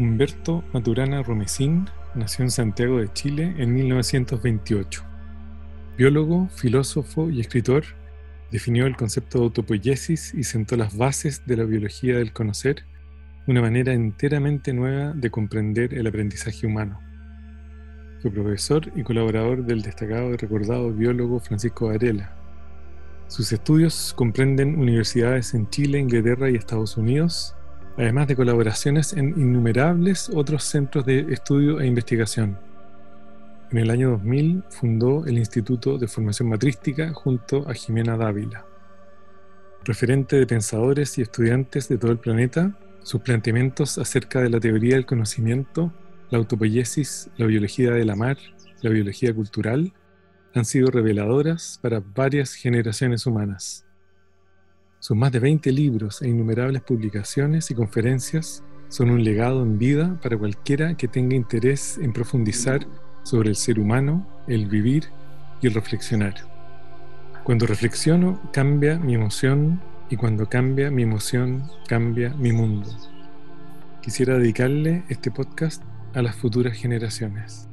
Humberto Maturana Romesín nació en Santiago de Chile en 1928. Biólogo, filósofo y escritor, definió el concepto de autopoiesis y sentó las bases de la biología del conocer, una manera enteramente nueva de comprender el aprendizaje humano. Fue profesor y colaborador del destacado y recordado biólogo Francisco Varela. Sus estudios comprenden universidades en Chile, Inglaterra y Estados Unidos, además de colaboraciones en innumerables otros centros de estudio e investigación. En el año 2000 fundó el Instituto de Formación Matrística junto a Jimena Dávila. Referente de pensadores y estudiantes de todo el planeta, sus planteamientos acerca de la teoría del conocimiento, la autopoiesis, la biología de la mar, la biología cultural, han sido reveladoras para varias generaciones humanas. Sus más de 20 libros e innumerables publicaciones y conferencias son un legado en vida para cualquiera que tenga interés en profundizar sobre el ser humano, el vivir y el reflexionar. Cuando reflexiono, cambia mi emoción y cuando cambia mi emoción, cambia mi mundo. Quisiera dedicarle este podcast a las futuras generaciones.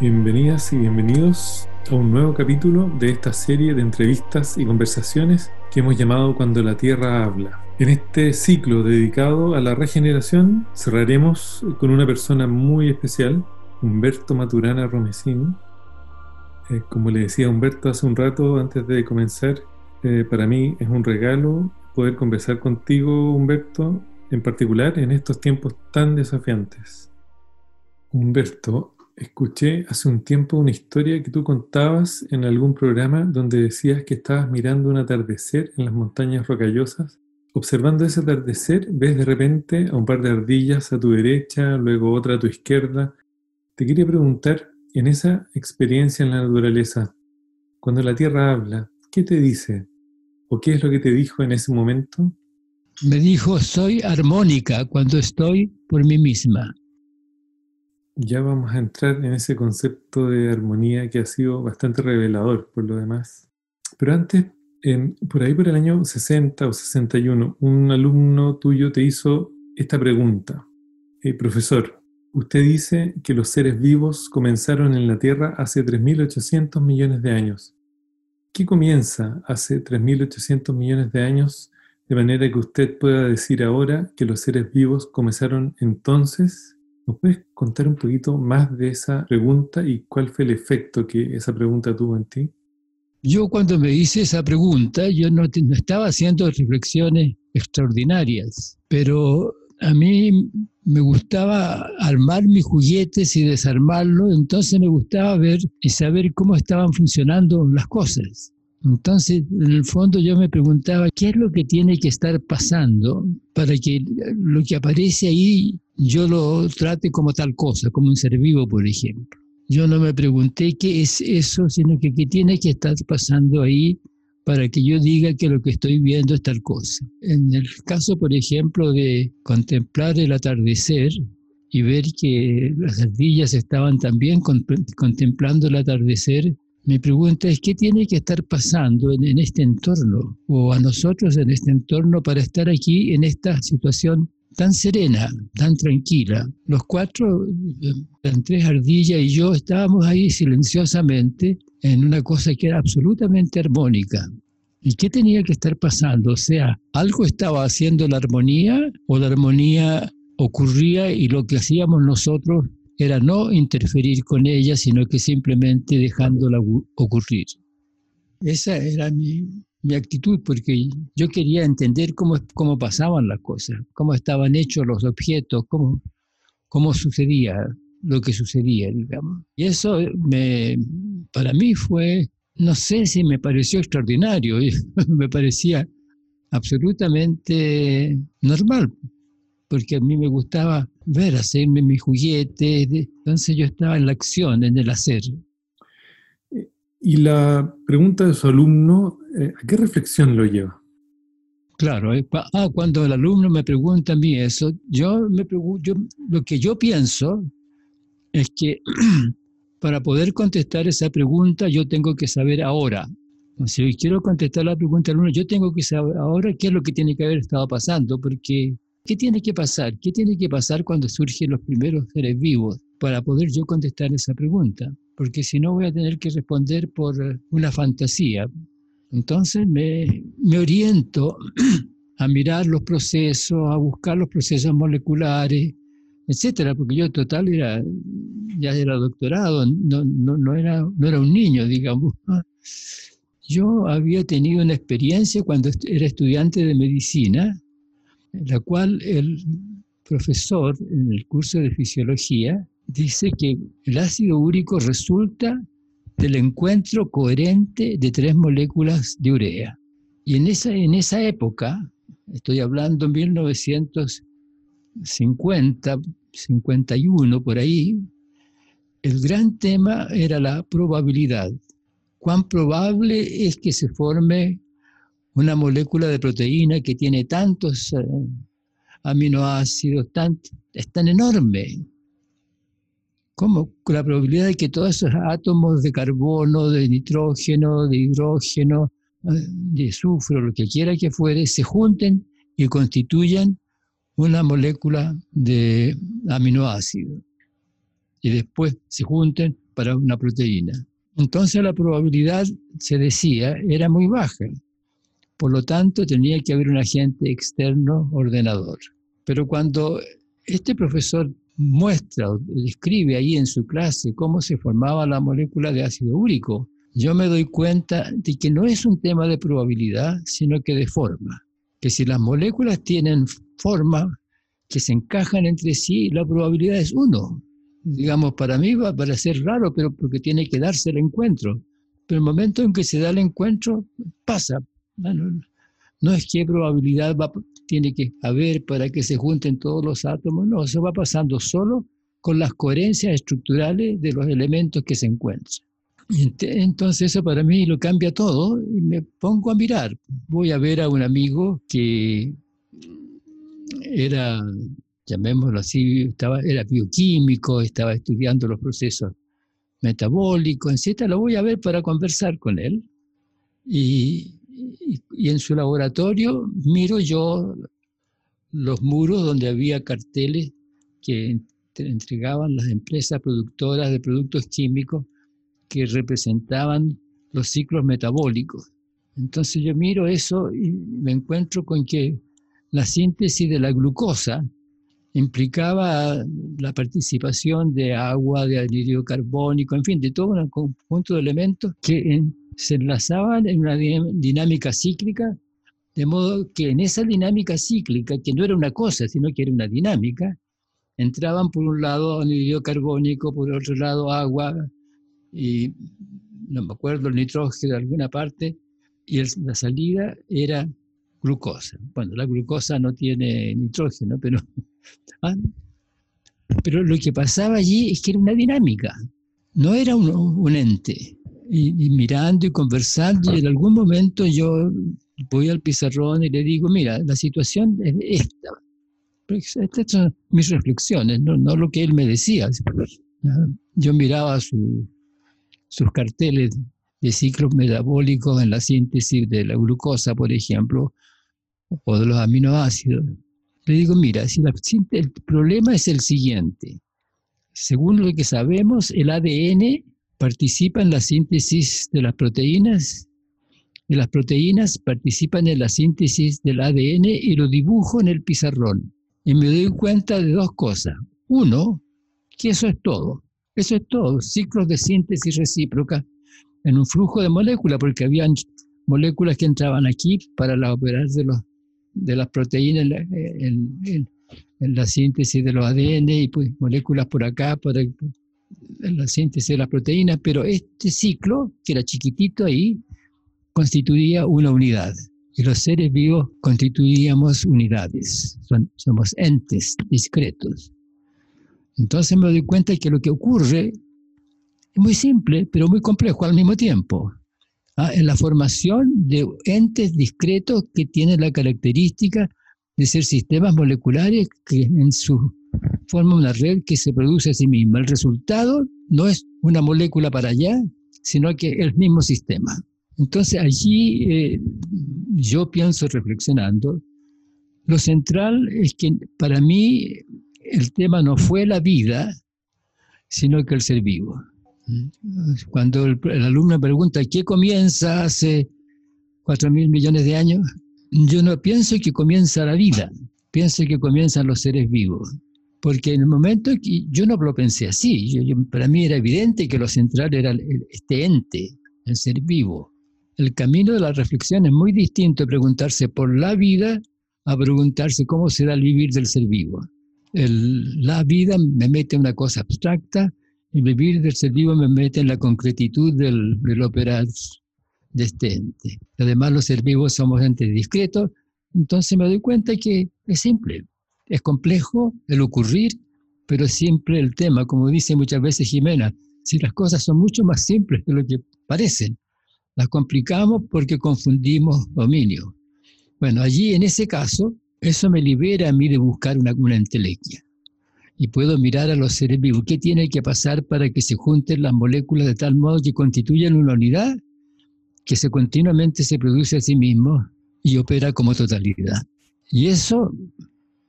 Bienvenidas y bienvenidos a un nuevo capítulo de esta serie de entrevistas y conversaciones que hemos llamado Cuando la Tierra habla. En este ciclo dedicado a la regeneración cerraremos con una persona muy especial, Humberto Maturana Romesín. Eh, como le decía Humberto hace un rato antes de comenzar, eh, para mí es un regalo poder conversar contigo, Humberto, en particular en estos tiempos tan desafiantes. Humberto, escuché hace un tiempo una historia que tú contabas en algún programa donde decías que estabas mirando un atardecer en las montañas rocallosas. Observando ese atardecer, ves de repente a un par de ardillas a tu derecha, luego otra a tu izquierda. Te quería preguntar, en esa experiencia en la naturaleza, cuando la Tierra habla, ¿qué te dice? ¿O qué es lo que te dijo en ese momento? Me dijo, soy armónica cuando estoy por mí misma ya vamos a entrar en ese concepto de armonía que ha sido bastante revelador por lo demás. Pero antes, por ahí por el año 60 o 61, un alumno tuyo te hizo esta pregunta. Eh, profesor, usted dice que los seres vivos comenzaron en la Tierra hace 3.800 millones de años. ¿Qué comienza hace 3.800 millones de años de manera que usted pueda decir ahora que los seres vivos comenzaron entonces ¿Nos puedes contar un poquito más de esa pregunta y cuál fue el efecto que esa pregunta tuvo en ti? Yo cuando me hice esa pregunta, yo no, estaba haciendo reflexiones extraordinarias, pero a mí me gustaba armar mis juguetes y desarmarlos, entonces me gustaba ver y saber cómo estaban funcionando las cosas. Entonces, en el fondo yo me preguntaba, ¿qué es lo que tiene que estar pasando para que lo que aparece ahí yo lo trate como tal cosa, como un ser vivo, por ejemplo? Yo no me pregunté qué es eso, sino que qué tiene que estar pasando ahí para que yo diga que lo que estoy viendo es tal cosa. En el caso, por ejemplo, de contemplar el atardecer y ver que las ardillas estaban también contemplando el atardecer, mi pregunta es, ¿qué tiene que estar pasando en, este entorno o a nosotros en este entorno para estar aquí en esta situación tan serena, tan tranquila? Los cuatro, Andrés Ardilla y yo, estábamos ahí silenciosamente en una cosa que era absolutamente armónica. ¿Y qué tenía que estar pasando? O sea, algo estaba haciendo la armonía o la armonía ocurría y lo que hacíamos nosotros era no interferir con ella, sino que simplemente dejándola ocurrir. Esa era mi, actitud, porque yo quería entender cómo, cómo pasaban las cosas, cómo estaban hechos los objetos, cómo, cómo sucedía lo que sucedía, digamos. Y eso me, para mí fue, no sé si me pareció extraordinario, me parecía absolutamente normal, porque a mí me gustaba ver, hacerme mis juguetes, entonces yo estaba en la acción, en el hacer. Y la pregunta de su alumno, eh, ¿a qué reflexión lo lleva? Claro, eh, ah, cuando el alumno me pregunta a mí eso, yo me pregunto, lo que yo pienso es que para poder contestar esa pregunta yo tengo que saber ahora. Si quiero contestar la pregunta del alumno, yo tengo que saber ahora qué es lo que tiene que haber estado pasando, porque ¿qué tiene que pasar? ¿Qué tiene que pasar cuando surgen los primeros seres vivos para poder yo contestar esa pregunta? Porque si no voy a tener que responder por una fantasía, entonces me, me oriento a mirar los procesos, a buscar los procesos moleculares, etcétera, porque yo total era, ya era doctorado, no, no, no, era, no era un niño, digamos. Yo había tenido una experiencia cuando era estudiante de medicina, en la cual el profesor en el curso de fisiología dice que el ácido úrico resulta del encuentro coherente de tres moléculas de urea. Y en esa, en esa época, estoy hablando en 1950, 51, por ahí, el gran tema era la probabilidad. ¿Cuán probable es que se forme una molécula de proteína que tiene tantos eh, aminoácidos, tan, es tan enorme? ¿Cómo? La probabilidad de que todos esos átomos de carbono, de nitrógeno, de hidrógeno, eh, de azufre, lo que quiera que fuere, se junten y constituyan una molécula de aminoácido y después se junten para una proteína. Entonces la probabilidad, se decía, era muy baja. Por lo tanto, tenía que haber un agente externo ordenador. Pero cuando este profesor muestra describe ahí en su clase cómo se formaba la molécula de ácido úrico, yo me doy cuenta de que no es un tema de probabilidad, sino que de forma. Que si las moléculas tienen forma que se encajan entre sí, la probabilidad es uno. Digamos, para mí va a parecer raro, pero porque tiene que darse el encuentro. Pero el momento en que se da el encuentro, pasa. No, es que probabilidad va, tiene que haber para que se junten todos los átomos, no, eso va pasando solo con las coherencias estructurales de los elementos que se encuentran. Entonces eso para mí lo cambia todo y me pongo a mirar. Voy a ver a un amigo que era, llamémoslo así, estaba, era bioquímico, estaba estudiando los procesos metabólicos, etc. Lo voy a ver para conversar con él. Y, y, en su laboratorio miro yo los muros donde había carteles que entregaban las empresas productoras de productos químicos que representaban los ciclos metabólicos. Entonces yo miro eso y me encuentro con que la síntesis de la glucosa implicaba la participación de agua, de anhídrido carbónico, en fin, de todo un conjunto de elementos que se enlazaban en una dinámica cíclica, de modo que en esa dinámica cíclica, que no era una cosa, sino que era una dinámica, entraban por un lado anhídrido carbónico, por otro lado agua, y no me acuerdo, el nitrógeno de alguna parte, y la salida era glucosa. Bueno, la glucosa no tiene nitrógeno, pero, ah, pero lo que pasaba allí es que era una dinámica, no era un, ente. Y, mirando y conversando, y en algún momento yo voy al pizarrón y le digo, mira, la situación es esta. Estas son mis reflexiones, no, no lo que él me decía. Yo miraba su, sus carteles de ciclos metabólicos en la síntesis de la glucosa, por ejemplo, o de los aminoácidos. Le digo, mira, si el problema es el siguiente. Según lo que sabemos, el ADN participa en la síntesis de las proteínas y las proteínas participan en la síntesis del ADN y lo dibujo en el pizarrón. Y me doy cuenta de dos cosas. Uno, que eso es todo. Eso es todo, ciclos de síntesis recíproca en un flujo de moléculas, porque habían moléculas que entraban aquí para la operar de, los, de las proteínas en, la síntesis de los ADN y pues moléculas por acá para la síntesis de las proteínas, pero este ciclo, que era chiquitito ahí, constituía una unidad. y los seres vivos constituíamos unidades, somos entes discretos. Entonces me doy cuenta que lo que ocurre es muy simple, pero muy complejo al mismo tiempo. ¿ah? En la formación de entes discretos que tienen la característica de ser sistemas moleculares que en su forma una red que se produce a sí misma. El resultado no es una molécula para allá, sino que el mismo sistema. Entonces allí eh, yo pienso reflexionando, lo central es que para mí el tema no fue la vida, sino que el ser vivo. Cuando el, alumno pregunta, ¿qué comienza hace cuatro mil millones de años? Yo no pienso que comienza la vida, pienso que comienzan los seres vivos. Porque en el momento que yo no lo pensé así, para mí era evidente que lo central era este ente, el ser vivo. El camino de la reflexión es muy distinto a preguntarse por la vida a preguntarse cómo será el vivir del ser vivo. la vida me mete en una cosa abstracta el vivir del ser vivo me mete en la concretitud del, del operar de este ente. Además, los seres vivos somos entes discretos, entonces me doy cuenta que es simple, es complejo el ocurrir, pero siempre el tema, como dice muchas veces Jimena, si las cosas son mucho más simples de lo que parecen, las complicamos porque confundimos dominio. Bueno, allí en ese caso, eso me libera a mí de buscar una, una entelequia. Y puedo mirar a los seres vivos. ¿Qué tiene que pasar para que se junten las moléculas de tal modo que constituyan una unidad que se continuamente se produce a sí mismo y opera como totalidad? Y eso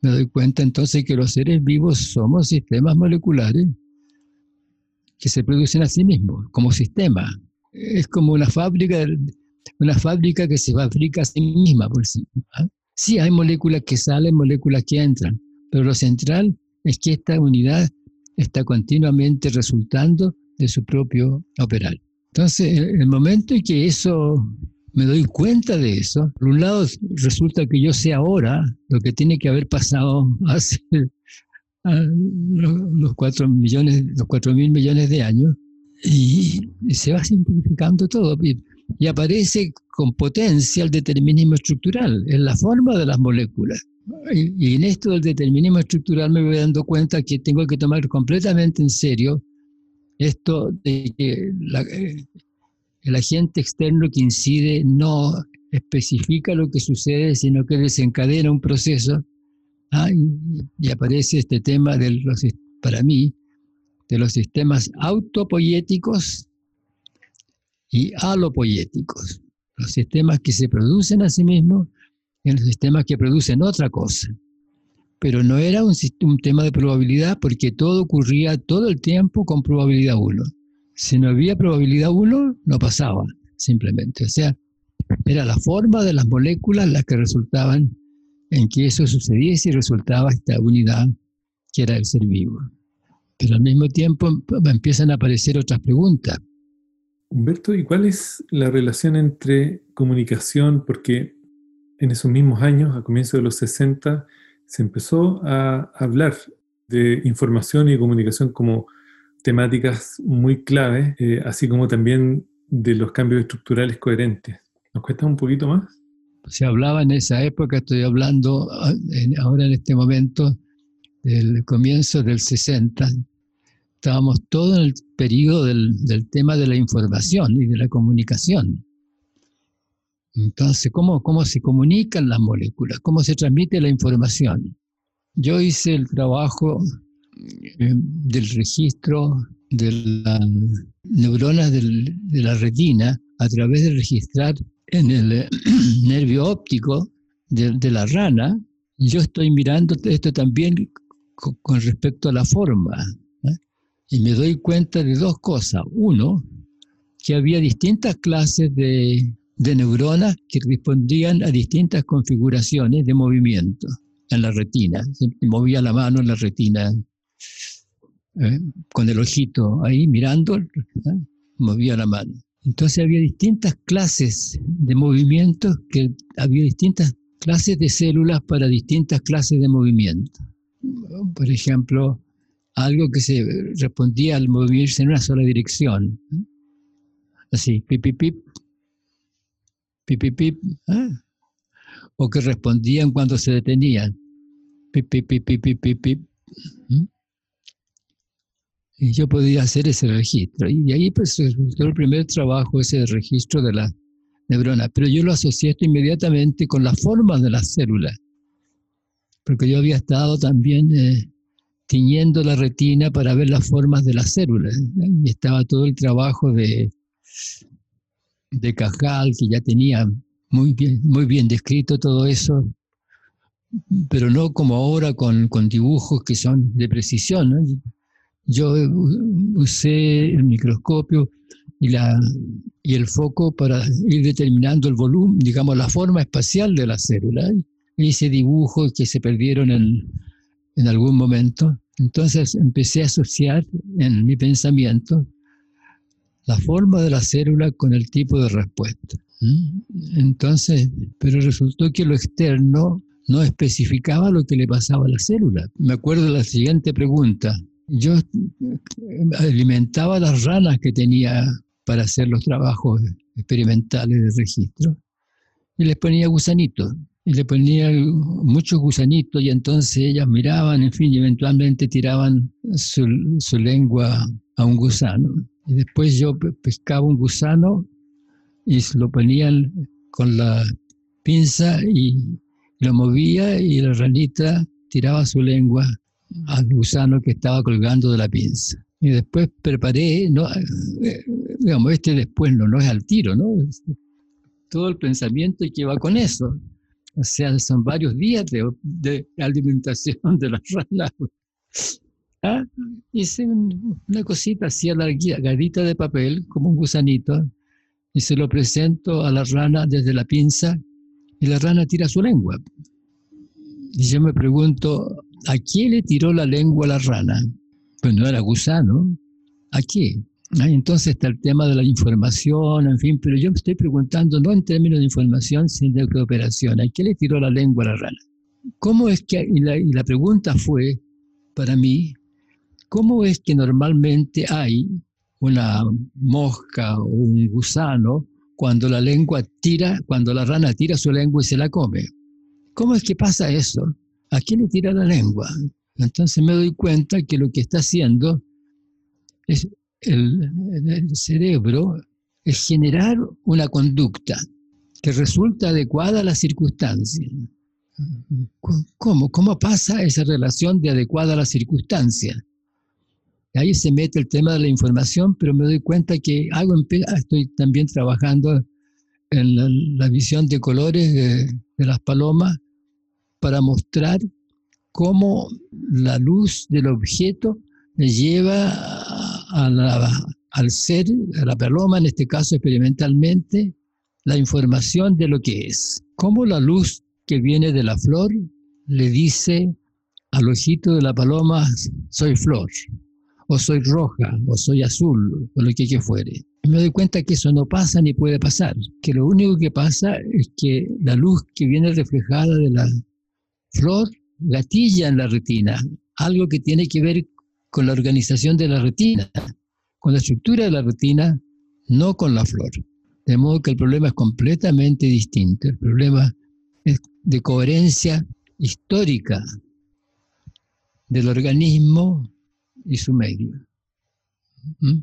me doy cuenta entonces que los seres vivos somos sistemas moleculares que se producen a sí mismos, como sistema, es como una fábrica, una fábrica que se fabrica a sí misma. Por sí. sí, hay moléculas que salen, moléculas que entran, pero lo central es que esta unidad está continuamente resultando de su propio operar. Entonces, el momento en que eso me doy cuenta de eso, por un lado resulta que yo sé ahora lo que tiene que haber pasado hace ah, los cuatro millones, los cuatro mil millones de años, y, se va simplificando todo y, aparece con potencia el determinismo estructural en la forma de las moléculas. Y, en esto del determinismo estructural me voy dando cuenta que tengo que tomar completamente en serio esto de que el agente externo que incide no especifica lo que sucede, sino que desencadena un proceso. Ah, y, aparece este tema de los, para mí, de los sistemas autopoyéticos y alopoyéticos, los sistemas que se producen a sí mismos y los sistemas que producen otra cosa. Pero no era un, un tema de probabilidad porque todo ocurría todo el tiempo con probabilidad 1. Si no había probabilidad 1, no pasaba, simplemente. O sea, era la forma de las moléculas las que resultaban en que eso sucediese y resultaba esta unidad que era el ser vivo. Pero al mismo tiempo empiezan a aparecer otras preguntas. Humberto, ¿y cuál es la relación entre comunicación? Porque en esos mismos años, a comienzos de los 60, se empezó a hablar de información y comunicación como temáticas muy claves, eh, así como también de los cambios estructurales coherentes. ¿Nos cuesta un poquito más? Se hablaba en esa época, estoy hablando ah, ahora en este momento, del comienzo del 60, estábamos todos en el periodo del, tema de la información y de la comunicación. Entonces, ¿cómo, ¿cómo se comunican las moléculas? ¿Cómo se transmite la información? Yo hice el trabajo del registro de las neuronas de la retina a través de registrar en el nervio óptico de, la rana. Yo estoy mirando esto también con, respecto a la forma. ¿eh? Y me doy cuenta de dos cosas. Uno, que había distintas clases de, de neuronas que respondían a distintas configuraciones de movimiento en la retina. Se movía la mano en la retina, ¿eh? con el ojito ahí mirando, ¿eh? movía la mano. Entonces había distintas clases de movimientos, que había distintas clases de células para distintas clases de movimiento por ejemplo, algo que se respondía al moverse en una sola dirección. Así, pip, pip, pip, pip, pip, pip. ¿ah? o que respondían cuando se detenían. Pip, pip, pip, pip, pip, pip, ¿Mm? Yo podía hacer ese registro. Y ahí pues resultó el primer trabajo, ese registro de la neurona. Pero yo lo asocié esto inmediatamente con las formas de las células. Porque yo había estado también eh, tiñendo la retina para ver las formas de las células. Y estaba todo el trabajo de, de Cajal, que ya tenía muy bien, muy bien descrito todo eso, pero no como ahora con, con dibujos que son de precisión. Yo usé el microscopio y, la, y el foco para ir determinando el volumen, digamos, la forma espacial de la célula. Hice dibujos que se perdieron en, en algún momento. Entonces empecé a asociar en mi pensamiento la forma de la célula con el tipo de respuesta. Entonces, pero resultó que lo externo no especificaba lo que le pasaba a la célula. Me acuerdo de la siguiente pregunta. Yo alimentaba las ranas que tenía para hacer los trabajos experimentales de registro y les ponía gusanitos. Y le ponía muchos gusanitos y entonces ellas miraban, en fin, y eventualmente tiraban su, lengua a un gusano. Y después yo pescaba un gusano y lo ponían con la pinza y lo movía y la ranita tiraba su lengua al gusano que estaba colgando de la pinza. Y después preparé, no, eh, digamos, este después no, no es al tiro, ¿no? Todo el pensamiento que va con eso. O sea, son varios días de, de alimentación de las ranas. ¿Ah? Hice una cosita así alargadita de papel, como un gusanito, y se lo presento a la rana desde la pinza y la rana tira su lengua. Y yo me pregunto, ¿a quién le tiró la lengua la rana? Pues no era gusano. ¿A qué? Ah, entonces está el tema de la información, en fin, pero yo me estoy preguntando no en términos de información, sino de cooperación. ¿A quién le tiró la lengua la rana? ¿Cómo es que, y la, y la pregunta fue, para mí, ¿cómo es que normalmente hay una mosca o un gusano cuando la lengua tira, cuando la rana tira su lengua y se la come. ¿Cómo es que pasa eso? ¿A quién le tira la lengua? Entonces me doy cuenta que lo que está haciendo es el, cerebro es generar una conducta que resulta adecuada a la circunstancia. ¿Cómo? ¿Cómo pasa esa relación de adecuada a la circunstancia? Ahí se mete el tema de la información, pero me doy cuenta que estoy también trabajando en la, visión de colores de, las palomas para mostrar cómo la luz del objeto le lleva al ser, a la paloma, en este caso experimentalmente, la información de lo que es. Cómo la luz que viene de la flor le dice al ojito de la paloma, soy flor o soy roja, o soy azul, o lo que, que fuere. me doy cuenta que eso no pasa ni puede pasar, que lo único que pasa es que la luz que viene reflejada de la flor gatilla en la retina, algo que tiene que ver con la organización de la retina, con la estructura de la retina, no con la flor. De modo que el problema es completamente distinto. El problema es de coherencia histórica del organismo y su medio. ¿Mm?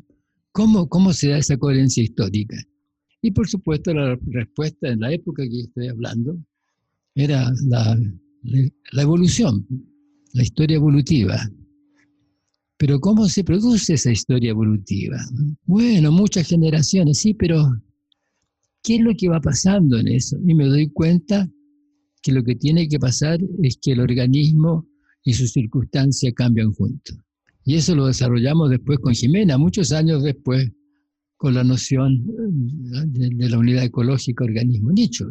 ¿Cómo, ¿Cómo se da esa coherencia histórica? Y por supuesto la respuesta en la época que estoy hablando era la, la evolución, la historia evolutiva. Pero ¿cómo se produce esa historia evolutiva? Bueno, muchas generaciones, sí, pero ¿qué es lo que va pasando en eso? Y me doy cuenta que lo que tiene que pasar es que el organismo y su circunstancia cambian juntos. Y eso lo desarrollamos después con Jimena, muchos años después, con la noción de, la unidad ecológica organismo nicho,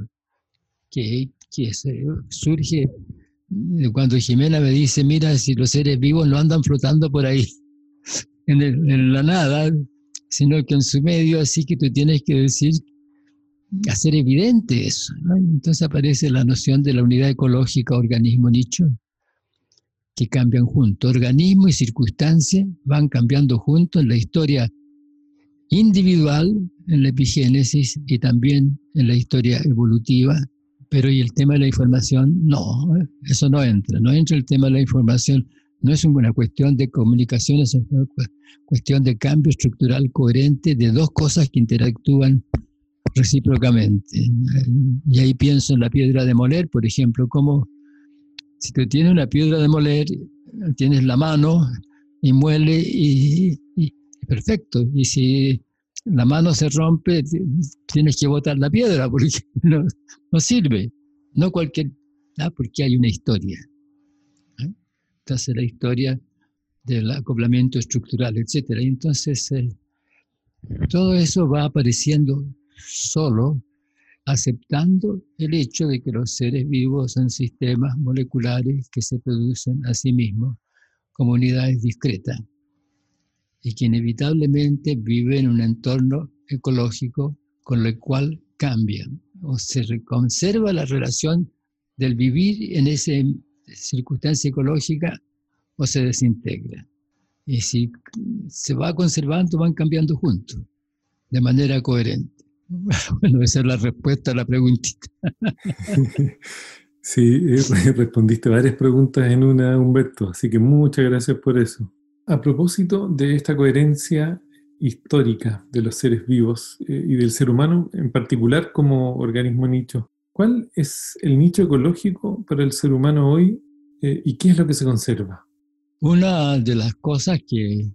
que, surge cuando Jimena me dice, mira, si los seres vivos no andan flotando por ahí en, la nada, sino que en su medio, así que tú tienes que decir, hacer evidente eso. Entonces aparece la noción de la unidad ecológica organismo nicho, que cambian juntos. Organismo y circunstancia van cambiando juntos en la historia individual, en la epigénesis y también en la historia evolutiva Pero ¿y el tema de la información? No, eso no entra. No entra el tema de la información. No es una cuestión de comunicación, es una cuestión de cambio estructural coherente de dos cosas que interactúan recíprocamente. Y ahí pienso en la piedra de moler, por ejemplo, como si tú tienes una piedra de moler, tienes la mano y muele y, perfecto. Y si la mano se rompe, tienes que botar la piedra porque no, sirve. No cualquier, ah, porque hay una historia. ¿eh? Entonces la historia del acoplamiento estructural, etc. entonces eh, todo eso va apareciendo solo aceptando el hecho de que los seres vivos son sistemas moleculares que se producen a sí mismos como unidades discretas y que inevitablemente viven en un entorno ecológico con el cual cambian o se conserva la relación del vivir en esa circunstancia ecológica o se desintegra. Y si se va conservando, van cambiando juntos, de manera coherente. Bueno, esa es la respuesta a la preguntita. Sí, eh, respondiste varias preguntas en una, Humberto, así que muchas gracias por eso. A propósito de esta coherencia histórica de los seres vivos eh, y del ser humano en particular como organismo nicho, ¿cuál es el nicho ecológico para el ser humano hoy eh, y qué es lo que se conserva? Una de las cosas que,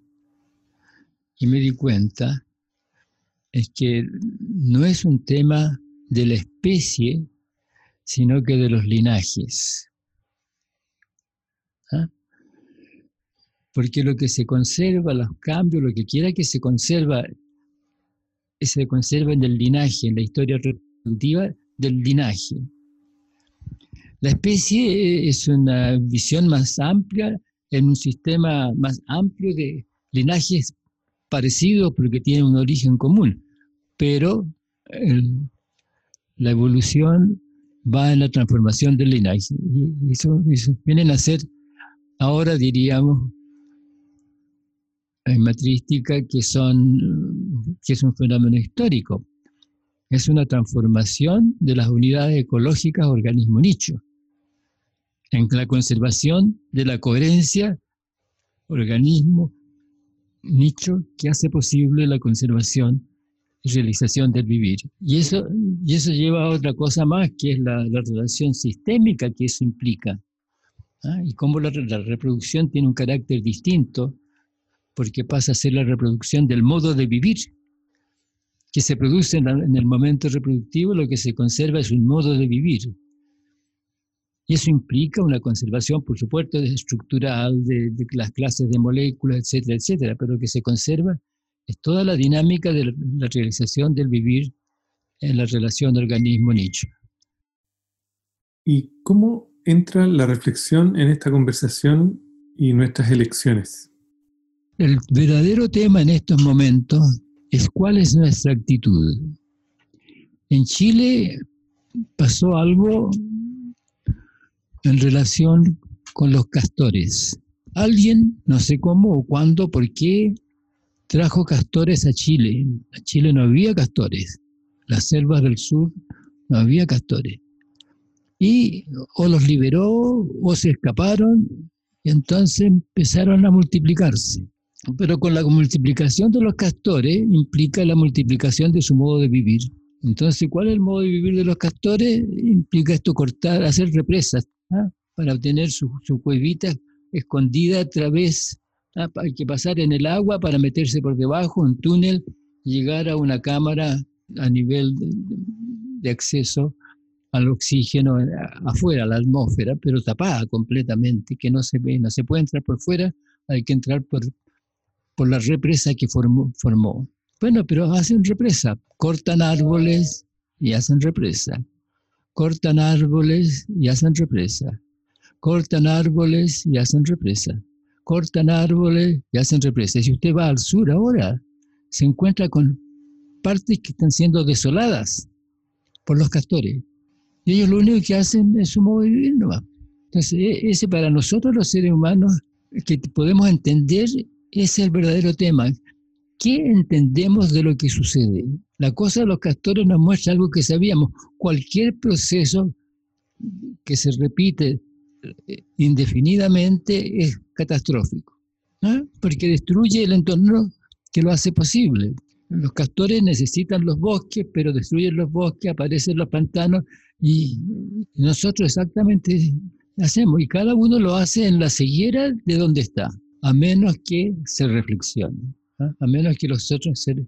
que me di cuenta es que no es un tema de la especie, sino que de los linajes. ¿Ah? Porque lo que se conserva, los cambios, lo que quiera que se conserva, se conserva en el linaje, en la historia reproductiva del linaje. La especie es una visión más amplia, en un sistema más amplio de linajes parecidos porque tienen un origen común pero la evolución va en la transformación del linaje. Y eso, vienen a ser, ahora diríamos, en matrística, que, son, que es un fenómeno histórico. Es una transformación de las unidades ecológicas organismo nicho, en la conservación de la coherencia organismo nicho que hace posible la conservación realización del vivir. Y eso, y eso lleva a otra cosa más, que es la, relación sistémica que eso implica. ¿ah? Y cómo la, reproducción tiene un carácter distinto, porque pasa a ser la reproducción del modo de vivir, que se produce en, el momento reproductivo, lo que se conserva es un modo de vivir. Y eso implica una conservación, por supuesto, estructural de, de las clases de moléculas, etcétera, etcétera, pero que se conserva es toda la dinámica de la realización del vivir en la relación organismo-nicho. ¿Y cómo entra la reflexión en esta conversación y nuestras elecciones? El verdadero tema en estos momentos es cuál es nuestra actitud. En Chile pasó algo en relación con los castores. Alguien, no sé cómo o cuándo, por qué, trajo castores a Chile. A Chile no había castores. Las selvas del sur no había castores. Y o los liberó o se escaparon y entonces empezaron a multiplicarse. Pero con la multiplicación de los castores implica la multiplicación de su modo de vivir. Entonces, ¿cuál es el modo de vivir de los castores? Implica esto cortar, hacer represas ¿ah? para obtener su, su cuevita escondida a través Ah, hay que pasar en el agua para meterse por debajo, un túnel, llegar a una cámara a nivel de, acceso al oxígeno eh, afuera, a la atmósfera, pero tapada completamente, que no se ve, no se puede entrar por fuera, hay que entrar por, por la represa que formó, formó. Bueno, pero hacen represa, cortan árboles y hacen represa, cortan árboles y hacen represa, cortan árboles y hacen represa cortan árboles y hacen represas. Si usted va al sur ahora, se encuentra con partes que están siendo desoladas por los castores. Y ellos lo único que hacen es su modo de vivir nomás. Entonces, e, ese para nosotros los seres humanos que podemos entender, es el verdadero tema. ¿Qué entendemos de lo que sucede? La cosa de los castores nos muestra algo que sabíamos. Cualquier proceso que se repite eh, indefinidamente es catastrófico, porque destruye el entorno que lo hace posible. Los castores necesitan los bosques, pero destruyen los bosques, aparecen los pantanos y nosotros exactamente hacemos, y cada uno lo hace en la ceguera de donde está, a menos que se reflexione, a menos que los otros seres,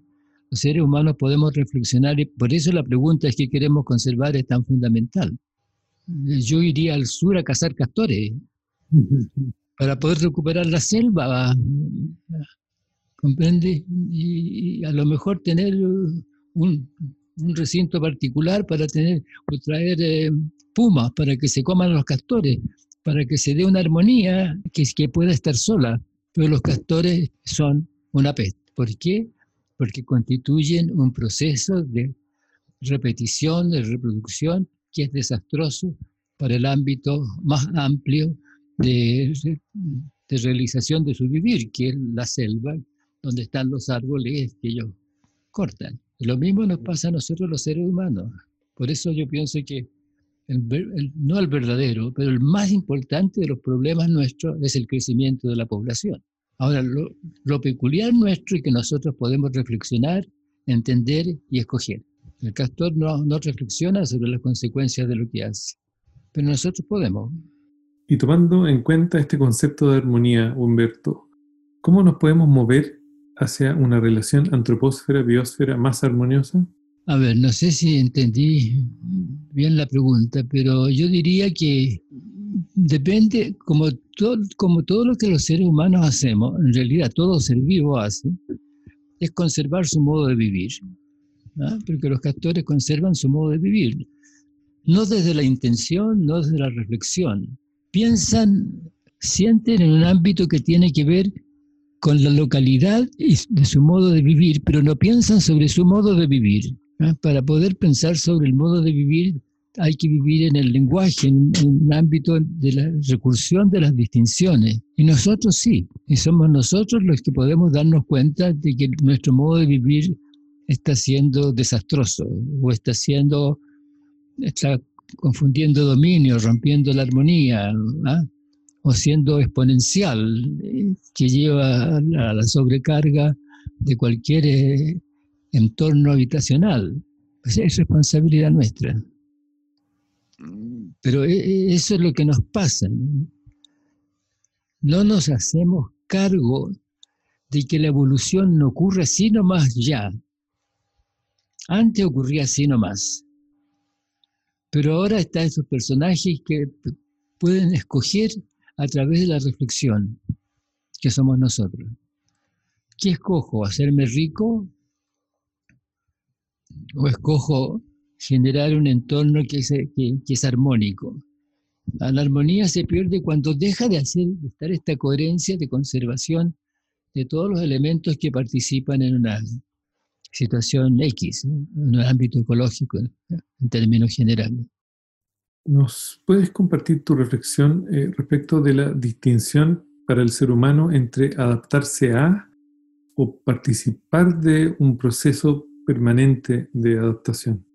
los seres humanos podemos reflexionar, y por eso la pregunta es que queremos conservar es tan fundamental. Yo iría al sur a cazar castores para poder recuperar la selva, ¿comprende? Y, a lo mejor tener un, recinto particular para tener o traer eh, pumas para que se coman los castores, para que se dé una armonía que, que pueda estar sola. Pero los castores son una peste. ¿Por qué? porque constituyen un proceso de repetición, de reproducción, que es desastroso para el ámbito más amplio de, realización de su vivir, que es la selva, donde están los árboles que ellos cortan. lo mismo nos pasa a nosotros los seres humanos. Por eso yo pienso que no el verdadero, pero el más importante de los problemas nuestros es el crecimiento de la población. Ahora, lo, peculiar nuestro es que nosotros podemos reflexionar, entender y escoger. El castor no, no reflexiona sobre las consecuencias de lo que hace, pero nosotros podemos. Y tomando en cuenta este concepto de armonía, Humberto, ¿cómo nos podemos mover hacia una relación antropósfera-biosfera más armoniosa? A ver, no sé si entendí bien la pregunta, pero yo diría que depende, como todo, como todo lo que los seres humanos hacemos, en realidad todo ser vivo hace, es conservar su modo de vivir. ¿ah? Porque los castores conservan su modo de vivir. No desde la intención, no desde la reflexión. Piensan, sienten en un ámbito que tiene que ver con la localidad de su modo de vivir, pero no piensan sobre su modo de vivir. ¿ah? Para poder pensar sobre el modo de vivir, hay que vivir en el lenguaje, en, un ámbito de la recursión de las distinciones. Y nosotros sí, y somos nosotros los que podemos darnos cuenta de que nuestro modo de vivir está siendo desastroso o está siendo, está confundiendo dominio, rompiendo la armonía, ¿ah? o siendo exponencial, que lleva a la sobrecarga de cualquier eh, entorno habitacional. Pues es responsabilidad nuestra. Pero e, e, eso es lo que nos pasa. No nos hacemos cargo de que la evolución no ocurre así nomás ya. Antes ocurría así nomás. Pero ahora están esos personajes que pueden escoger a través de la reflexión, que somos nosotros. ¿Qué escojo? ¿Hacerme rico? ¿O escojo generar un entorno que es, es armónico. La armonía se pierde cuando deja de, hacer, estar esta coherencia de conservación de todos los elementos que participan en una situación X, en un ámbito ecológico, en términos generales. ¿Nos puedes compartir tu reflexión eh, respecto de la distinción para el ser humano entre adaptarse a o participar de un proceso permanente de adaptación?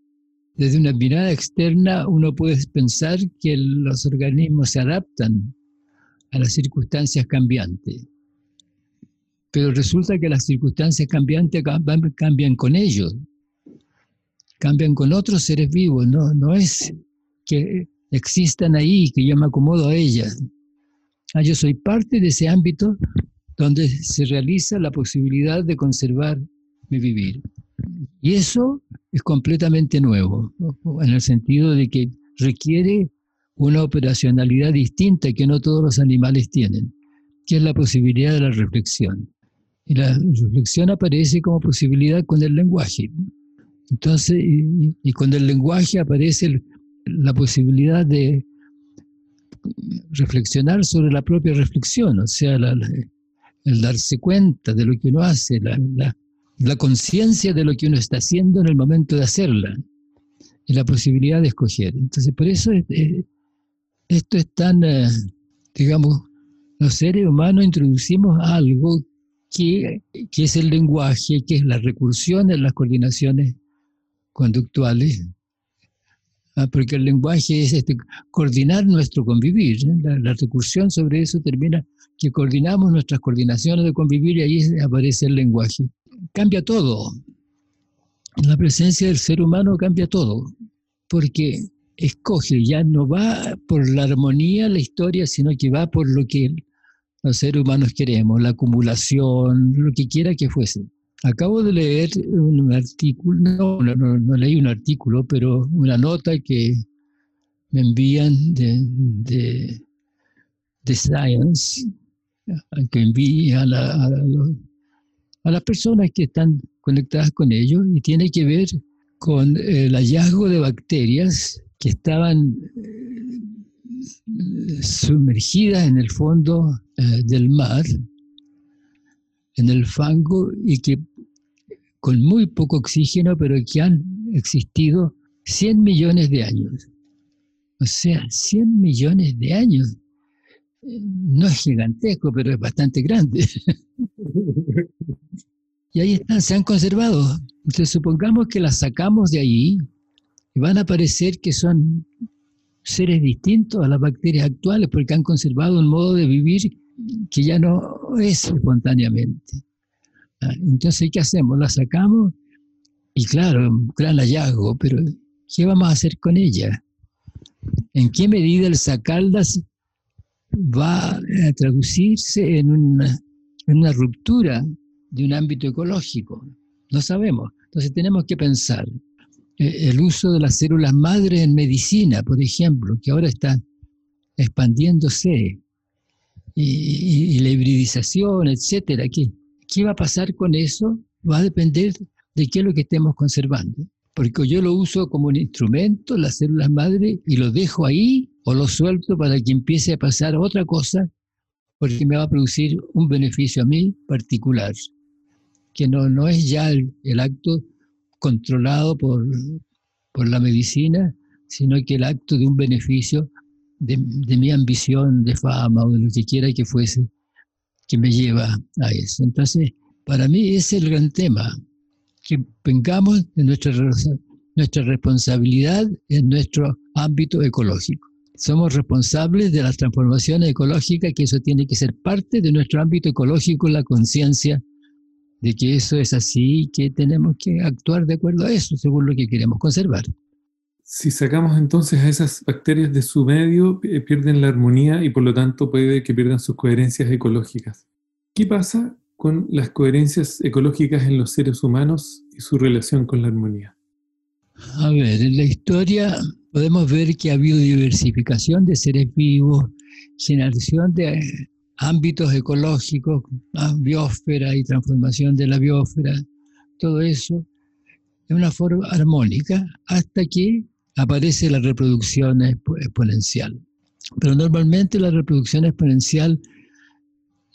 Desde una mirada externa uno puede pensar que los organismos se adaptan a las circunstancias cambiantes, pero resulta que las circunstancias cambiantes cambian con ellos, cambian con otros seres vivos, no, no es que existan ahí, que yo me acomodo a ellas. Ah, yo soy parte de ese ámbito donde se realiza la posibilidad de conservar mi vivir. Y eso es completamente nuevo, en el sentido de que requiere una operacionalidad distinta que no todos los animales tienen, que es la posibilidad de la reflexión. Y la reflexión aparece como posibilidad con el lenguaje. Entonces, y, con el lenguaje aparece la posibilidad de reflexionar sobre la propia reflexión, o sea, el darse cuenta de lo que uno hace, la, la conciencia de lo que uno está haciendo en el momento de hacerla y la posibilidad de escoger. Entonces, por eso esto es tan, eh, digamos, los seres humanos introducimos algo que, que, es el lenguaje, que es la recursión en las coordinaciones conductuales, Ah, porque el lenguaje es este, coordinar nuestro convivir. ¿eh? La, recursión sobre eso termina que coordinamos nuestras coordinaciones de convivir y ahí aparece el lenguaje. Cambia todo. La presencia del ser humano cambia todo, porque escoge, ya no va por la armonía la historia, sino que va por lo que los seres humanos queremos, la acumulación, lo que quiera que fuese. Acabo de leer un artículo, no, no, leí un artículo, pero una nota que me envían de, de, Science, que envían a, a, las personas que están conectadas con ellos y tiene que ver con el hallazgo de bacterias que estaban eh, sumergidas en el fondo eh, del mar, en el fango, y que con muy poco oxígeno, pero que han existido 100 millones de años. O sea, 100 millones de años. No es gigantesco, pero es bastante grande. y ahí están, se han conservado. Entonces supongamos que las sacamos de ahí y van a parecer que son seres distintos a las bacterias actuales porque han conservado un modo de vivir que ya no es espontáneamente. Entonces, ¿qué hacemos? La sacamos y claro, un gran hallazgo, pero ¿qué vamos a hacer con ella? ¿En qué medida el sacarlas va a traducirse en una, en una ruptura de un ámbito ecológico? No sabemos. Entonces tenemos que pensar eh, el uso de las células madre en medicina, por ejemplo, que ahora está expandiéndose, y, y la hibridización, etcétera, que ¿Qué va a pasar con eso? Va a depender de qué es lo que estemos conservando. Porque yo lo uso como un instrumento, las células madre, y lo dejo ahí o lo suelto para que empiece a pasar otra cosa, porque me va a producir un beneficio a mí particular, que no, no es ya el, acto controlado por, por, la medicina, sino que el acto de un beneficio de, mi ambición de fama o de lo que quiera que fuese que me lleva a eso. Entonces, para mí ese es el gran tema, que vengamos de nuestra, nuestra responsabilidad en nuestro ámbito ecológico. Somos responsables de las transformaciones ecológicas, que eso tiene que ser parte de nuestro ámbito ecológico, la conciencia de que eso es así y que tenemos que actuar de acuerdo a eso, según lo que queremos conservar. Si sacamos entonces a esas bacterias de su medio, pierden la armonía y por lo tanto puede que pierdan sus coherencias ecológicas. ¿Qué pasa con las coherencias ecológicas en los seres humanos y su relación con la armonía? A ver, en la historia podemos ver que ha habido diversificación de seres vivos, generación de ámbitos ecológicos, biosfera y transformación de la biosfera, todo eso de una forma armónica hasta que aparece la reproducción exponencial. Pero normalmente la reproducción exponencial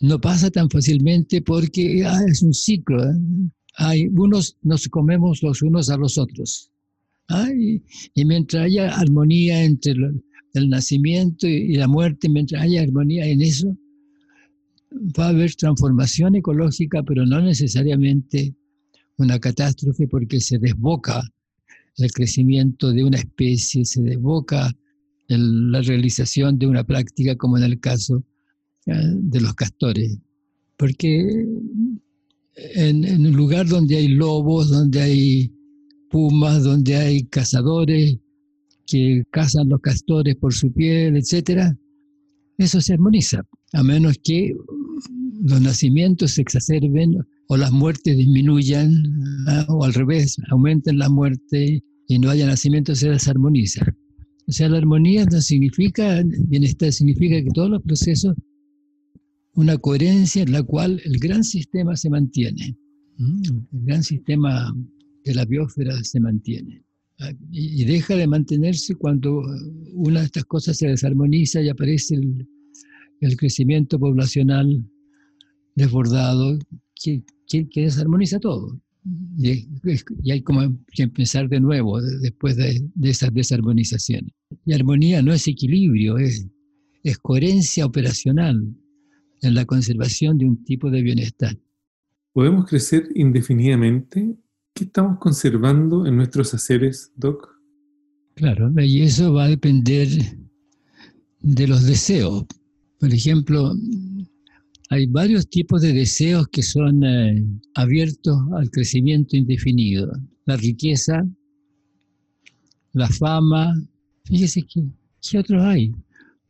no pasa tan fácilmente porque ah, es un ciclo. ¿eh? Hay unos nos comemos los unos a los otros. y, mientras haya armonía entre el nacimiento y, la muerte, mientras haya armonía en eso, va a haber transformación ecológica, pero no necesariamente una catástrofe porque se desboca el crecimiento de una especie, se desboca la realización de una práctica como en el caso de los castores. Porque en, un lugar donde hay lobos, donde hay pumas, donde hay cazadores que cazan los castores por su piel, etc., eso se armoniza, a menos que los nacimientos se exacerben o las muertes disminuyan, o al revés, aumenten la muerte y no haya nacimiento, se desarmoniza. O sea, la armonía no significa bienestar, significa que todos los procesos, una coherencia en la cual el gran sistema se mantiene. El gran sistema de la biosfera se mantiene. Y deja de mantenerse cuando una de estas cosas se desarmoniza y aparece el, el crecimiento poblacional desbordado que, que, que desarmoniza todo. Y, hay como que empezar de nuevo después de, de esas desarmonizaciones. Y armonía no es equilibrio, es, es coherencia operacional en la conservación de un tipo de bienestar. ¿Podemos crecer indefinidamente? ¿Qué estamos conservando en nuestros haceres, Doc? Claro, y eso va a depender de los deseos. Por ejemplo, hay varios tipos de deseos que son eh, abiertos al crecimiento indefinido. La riqueza, la fama, fíjese ¿qué otros hay?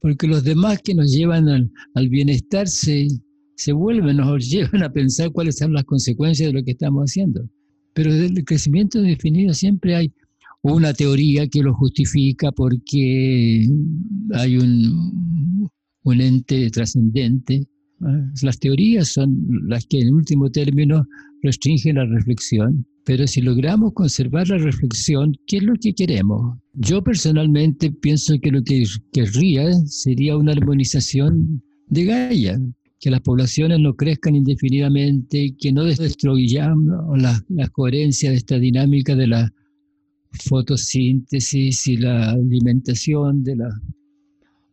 Porque los demás que nos llevan al, bienestar se, se vuelven, nos llevan a pensar cuáles son las consecuencias de lo que estamos haciendo. Pero del crecimiento indefinido siempre hay una teoría que lo justifica porque hay un ente trascendente. Las teorías son las que en último término restringen la reflexión, pero si logramos conservar la reflexión, ¿qué es lo que queremos? Yo personalmente pienso que lo que querría sería una armonización de Gaia, que las poblaciones no crezcan indefinidamente, que no destruyamos la, la coherencia de esta dinámica de la fotosíntesis y la alimentación de los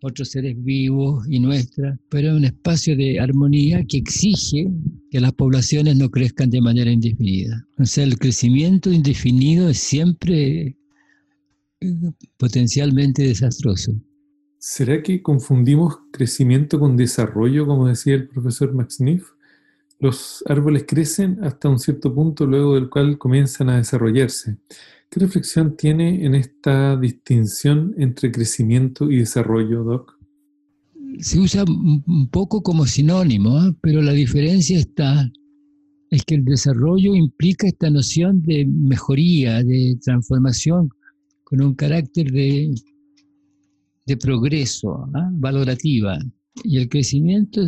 otros seres vivos y nuestra, pero es un espacio de armonía que exige que las poblaciones no crezcan de manera indefinida. O sea, el crecimiento indefinido es siempre eh, potencialmente desastroso. ¿Será que confundimos crecimiento con desarrollo, como decía el profesor Max Niff? Los árboles crecen hasta un cierto punto, luego del cual comienzan a desarrollarse. ¿Qué reflexión tiene en esta distinción entre crecimiento y desarrollo, Doc? Se usa un poco como sinónimo, ¿eh? pero la diferencia está es que el desarrollo implica esta noción de mejoría, de transformación, con un carácter de, de progreso, ¿eh? valorativa. Y el crecimiento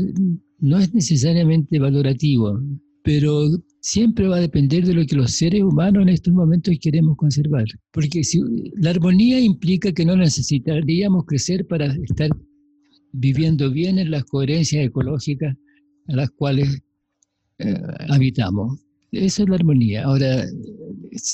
no es necesariamente valorativo, pero siempre va a depender de lo que los seres humanos en estos momentos queremos conservar. Porque si, la armonía implica que no necesitaríamos crecer para estar viviendo bien en las coherencias ecológicas a las cuales eh, habitamos. Esa es la armonía. Ahora,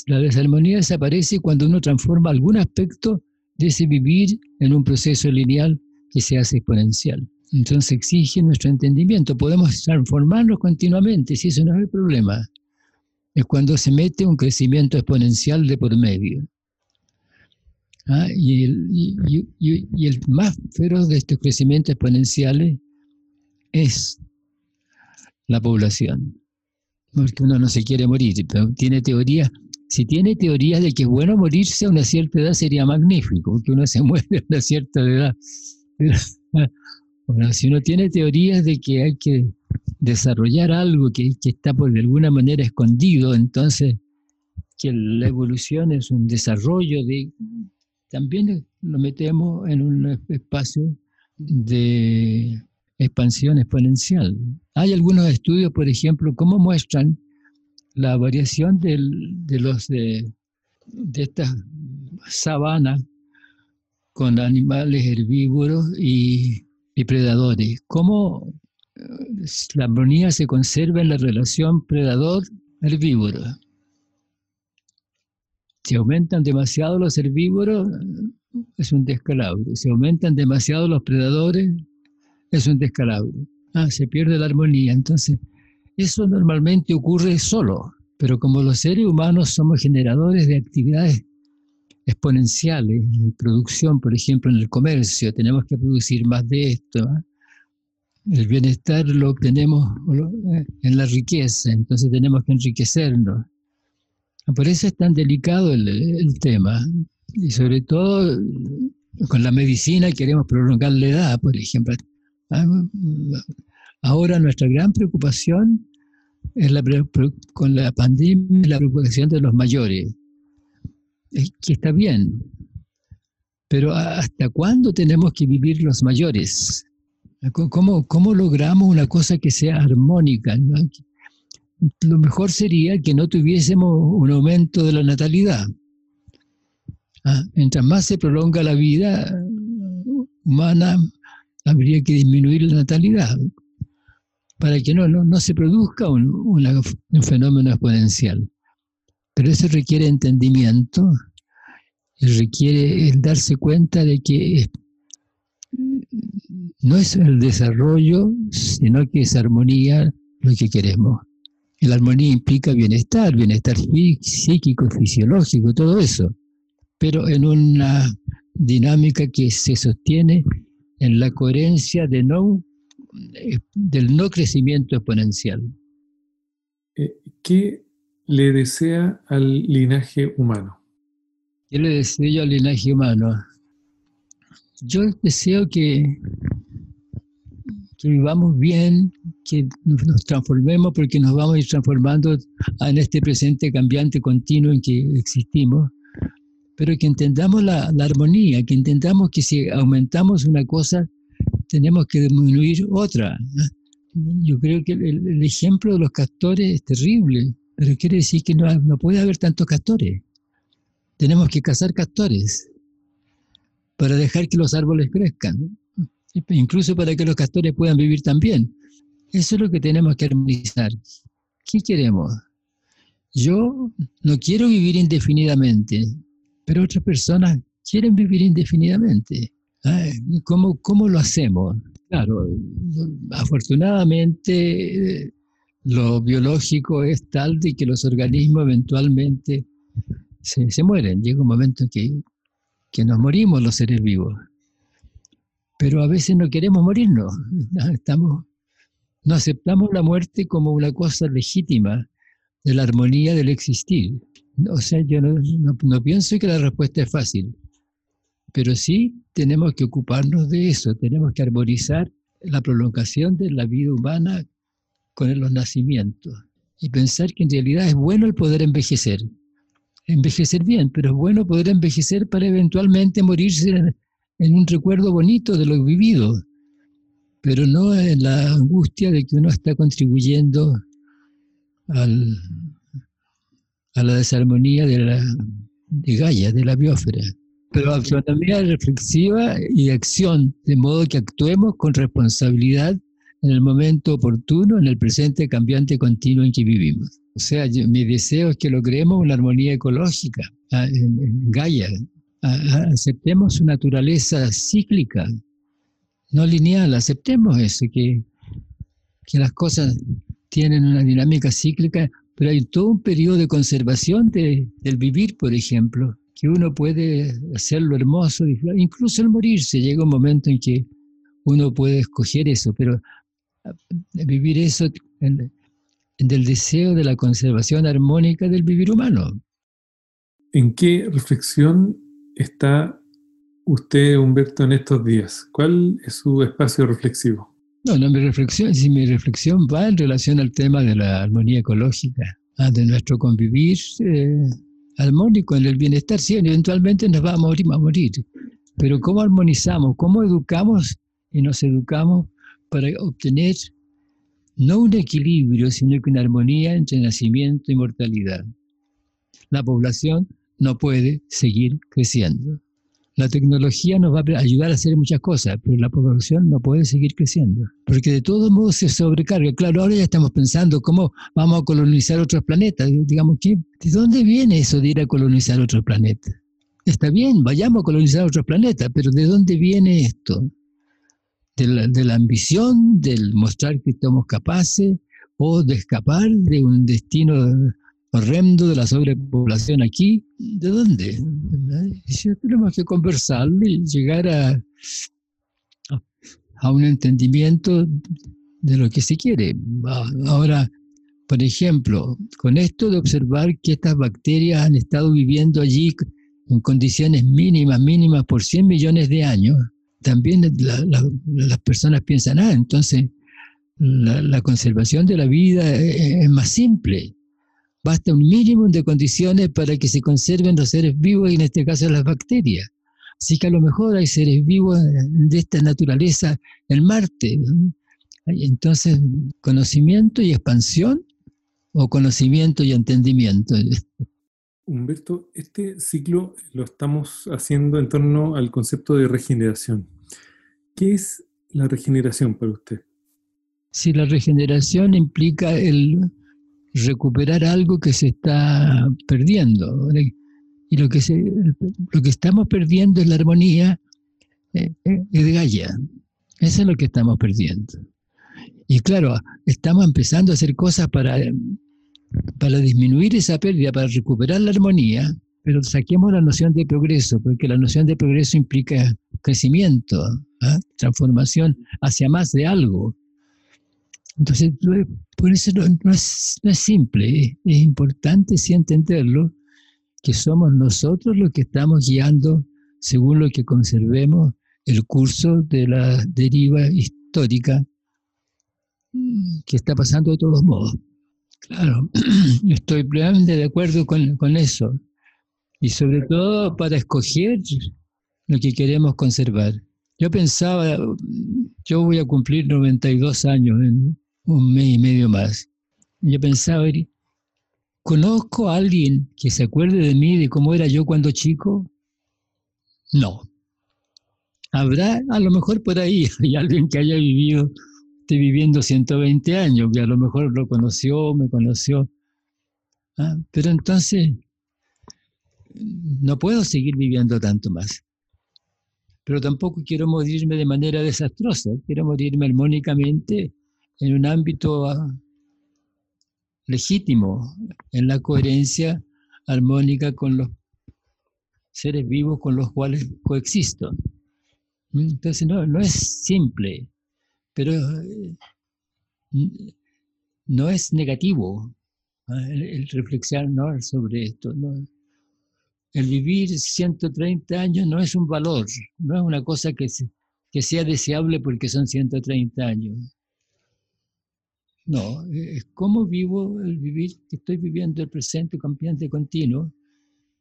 la desarmonía desaparece cuando uno transforma algún aspecto de ese vivir en un proceso lineal que se hace exponencial. Entonces exige nuestro entendimiento. Podemos transformarnos continuamente, si eso no es el problema. Es cuando se mete un crecimiento exponencial de por medio. ¿Ah? Y, el, más feroz de estos crecimientos exponenciales es la población. Porque uno no se quiere morir, pero tiene teoría. Si tiene teorías de que es bueno morirse a una cierta edad, sería magnífico, que uno se muere a una cierta edad. Si uno tiene teorías de que hay que desarrollar algo que, está por de alguna manera escondido, entonces que la evolución es un desarrollo de... También lo metemos en un espacio de expansión exponencial. Hay algunos estudios, por ejemplo, cómo muestran la variación de los de estas sabanas con animales herbívoros y y predadores. ¿Cómo eh, la armonía se conserva en la relación predador-herbívoro? Si aumentan demasiado los herbívoros, es un descalabro. Si aumentan demasiado los predadores, es un descalabro. Ah, se pierde la armonía. Entonces, eso normalmente ocurre solo, pero como los seres humanos somos generadores de actividades exponenciales en producción, por ejemplo, en el comercio, tenemos que producir más de esto. ¿eh? El bienestar lo obtenemos eh, en la riqueza, entonces tenemos que enriquecernos. Por eso es tan delicado el, el tema. Y sobre todo con la medicina queremos prolongar la edad, por ejemplo. Ah, ahora nuestra gran preocupación es la, con la pandemia la preocupación de los mayores que está bien, pero ¿hasta cuándo tenemos que vivir los mayores? ¿Cómo, cómo logramos una cosa que sea armónica? Lo mejor sería que no tuviésemos un aumento de la natalidad. Ah, mientras más se prolonga la vida humana, habría que disminuir la natalidad para que no, no, se produzca un, un fenómeno exponencial. Pero eso requiere entendimiento, requiere el darse cuenta de que no es el desarrollo, sino que es armonía lo que queremos. La armonía implica bienestar, bienestar psíquico, fisiológico, todo eso. pero en una dinámica que se sostiene en la coherencia de no, eh, del no crecimiento exponencial. Eh, ¿Qué le desea al linaje humano? ¿Qué le deseo yo al linaje humano? Yo deseo que, que vivamos bien, que nos transformemos porque nos vamos a ir transformando en este presente cambiante continuo en que existimos, pero que entendamos la, armonía, que entendamos que si aumentamos una cosa, tenemos que disminuir otra. Yo creo que el, ejemplo de los castores es terrible, pero quiere decir que no, no puede haber tantos castores. Tenemos que cazar castores para dejar que los árboles crezcan, incluso para que los castores puedan vivir también. Eso es lo que tenemos que armonizar. ¿Qué queremos? Yo no quiero vivir indefinidamente, pero otras personas quieren vivir indefinidamente. ¿Cómo, ¿Cómo lo hacemos? Claro, afortunadamente lo biológico es tal de que los organismos eventualmente se, se mueren. Llega un momento en que, que nos morimos los seres vivos. Pero a veces no queremos morirnos. Estamos, no aceptamos la muerte como una cosa legítima de la armonía del existir. O sea, yo no, pienso que la respuesta es fácil, pero sí tenemos que ocuparnos de eso, tenemos que armonizar la prolongación de la vida humana con los nacimientos y pensar que en realidad es bueno el poder envejecer. Envejecer bien, pero es bueno poder envejecer para eventualmente morirse en, un recuerdo bonito de lo vivido, pero no en la angustia de que uno está contribuyendo a la desarmonía de, la, de Gaia, de la biosfera. Pero autonomía reflexiva y acción, de modo que actuemos con responsabilidad en el momento oportuno, en el presente cambiante continuo en que vivimos. O sea, mi deseo es que logremos una armonía ecológica en, Gaia. aceptemos su naturaleza cíclica, no lineal, aceptemos eso, que, que las cosas tienen una dinámica cíclica pero hay todo un periodo de conservación del vivir, por ejemplo, que uno puede hacerlo hermoso, incluso el morirse. Llega un momento en que uno puede escoger eso, pero ah, vivir eso en, el deseo de la conservación armónica del vivir humano. ¿En qué reflexión está usted, Humberto, en estos días? ¿Cuál es su espacio reflexivo? No, no, mi reflexión, si mi reflexión va en relación al tema de la armonía ecológica, ah, de nuestro convivir eh, armónico en el bienestar, sí, eventualmente nos va a morir, a morir, pero ¿cómo armonizamos? ¿Cómo educamos y nos educamos para obtener no un equilibrio, sino que una armonía entre nacimiento y mortalidad? La población no puede seguir creciendo. La tecnología nos va a ayudar a hacer muchas cosas, pero la población no puede seguir creciendo, porque de todos modos se sobrecarga. Claro, ahora ya estamos pensando cómo vamos a colonizar otros planetas. Digamos, ¿de dónde viene eso de ir a colonizar otros planetas? Está bien, vayamos a colonizar otros planetas, pero ¿de dónde viene esto? De la, de la ambición, del mostrar que estamos capaces o de escapar de un destino horrendo de la sobrepoblación aquí, ¿de dónde? tenemos que conversarlo y llegar a, a un entendimiento de lo que se quiere. Ahora, por ejemplo, con esto de observar que estas bacterias han estado viviendo allí en condiciones mínimas, mínimas por 100 millones de años, también las personas piensan, ah, entonces la, conservación de la vida es más simple. Basta un mínimo de condiciones para que se conserven los seres vivos, y en este caso las bacterias. Así que a lo mejor hay seres vivos de esta naturaleza en Marte. Entonces, conocimiento y expansión o conocimiento y entendimiento. Humberto, este ciclo lo estamos haciendo en torno al concepto de regeneración. ¿Qué es la regeneración para usted? Si la regeneración implica el recuperar algo que se está perdiendo. Y lo que, lo que estamos perdiendo es la armonía eh, eh, de Gaia. Eso es lo que estamos perdiendo. Y claro, estamos empezando a hacer cosas para, para disminuir esa pérdida, para recuperar la armonía, pero saquemos la noción de progreso, porque la noción de progreso implica crecimiento, ¿ah? transformación hacia más de algo. Entonces, por eso no, es, simple, es, importante sí entenderlo, que somos nosotros los que estamos guiando, según lo que conservemos, el curso de la deriva histórica que está pasando de todos modos. Claro, estoy plenamente de acuerdo con eso. Y sobre todo para escoger lo que queremos conservar. Yo pensaba, yo voy a cumplir 92 años en un mes y medio más. Yo pensaba, ¿conozco a alguien que se acuerde de mí, de cómo era yo cuando chico? No. Habrá, a lo mejor por ahí, hay alguien que haya vivido, esté viviendo 120 años, que a lo mejor lo conoció, me conoció. Ah, pero entonces, no puedo seguir viviendo tanto más. Pero tampoco quiero morirme de manera desastrosa, quiero morirme armónicamente en un ámbito ah, legítimo, en la coherencia armónica con los seres vivos con los cuales coexisto. ¿Mm? Entonces no, no es simple, pero eh, no es negativo ah, el, reflexionar sobre esto. ¿no? El vivir 130 años no es un valor, no es una cosa que, sea deseable porque son 130 años. No, es cómo vivo el vivir, estoy viviendo el presente cambiante continuo,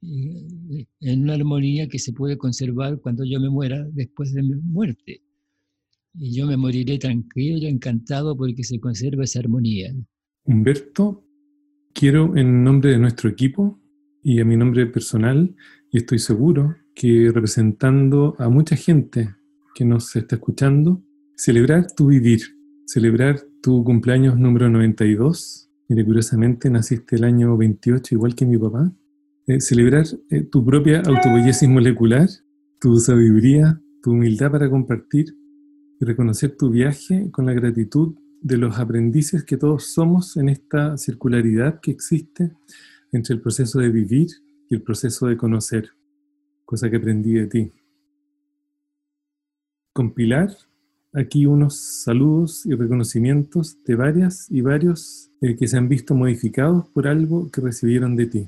en una armonía que se puede conservar cuando yo me muera después de mi muerte. Y yo me moriré tranquilo encantado porque se conserva esa armonía. Humberto, quiero en nombre de nuestro equipo y a mi nombre personal, y estoy seguro que representando a mucha gente que nos está escuchando, celebrar tu vivir, celebrar tu cumpleaños número 92. Mire, curiosamente naciste el año 28, igual que mi papá. Eh, celebrar eh, tu propia autobellesis molecular, tu sabiduría, tu humildad para compartir y reconocer tu viaje con la gratitud de los aprendices que todos somos en esta circularidad que existe entre el proceso de vivir y el proceso de conocer, cosa que aprendí de ti. Compilar aquí unos saludos y reconocimientos de varias y varios eh, que se han visto modificados por algo que recibieron de ti.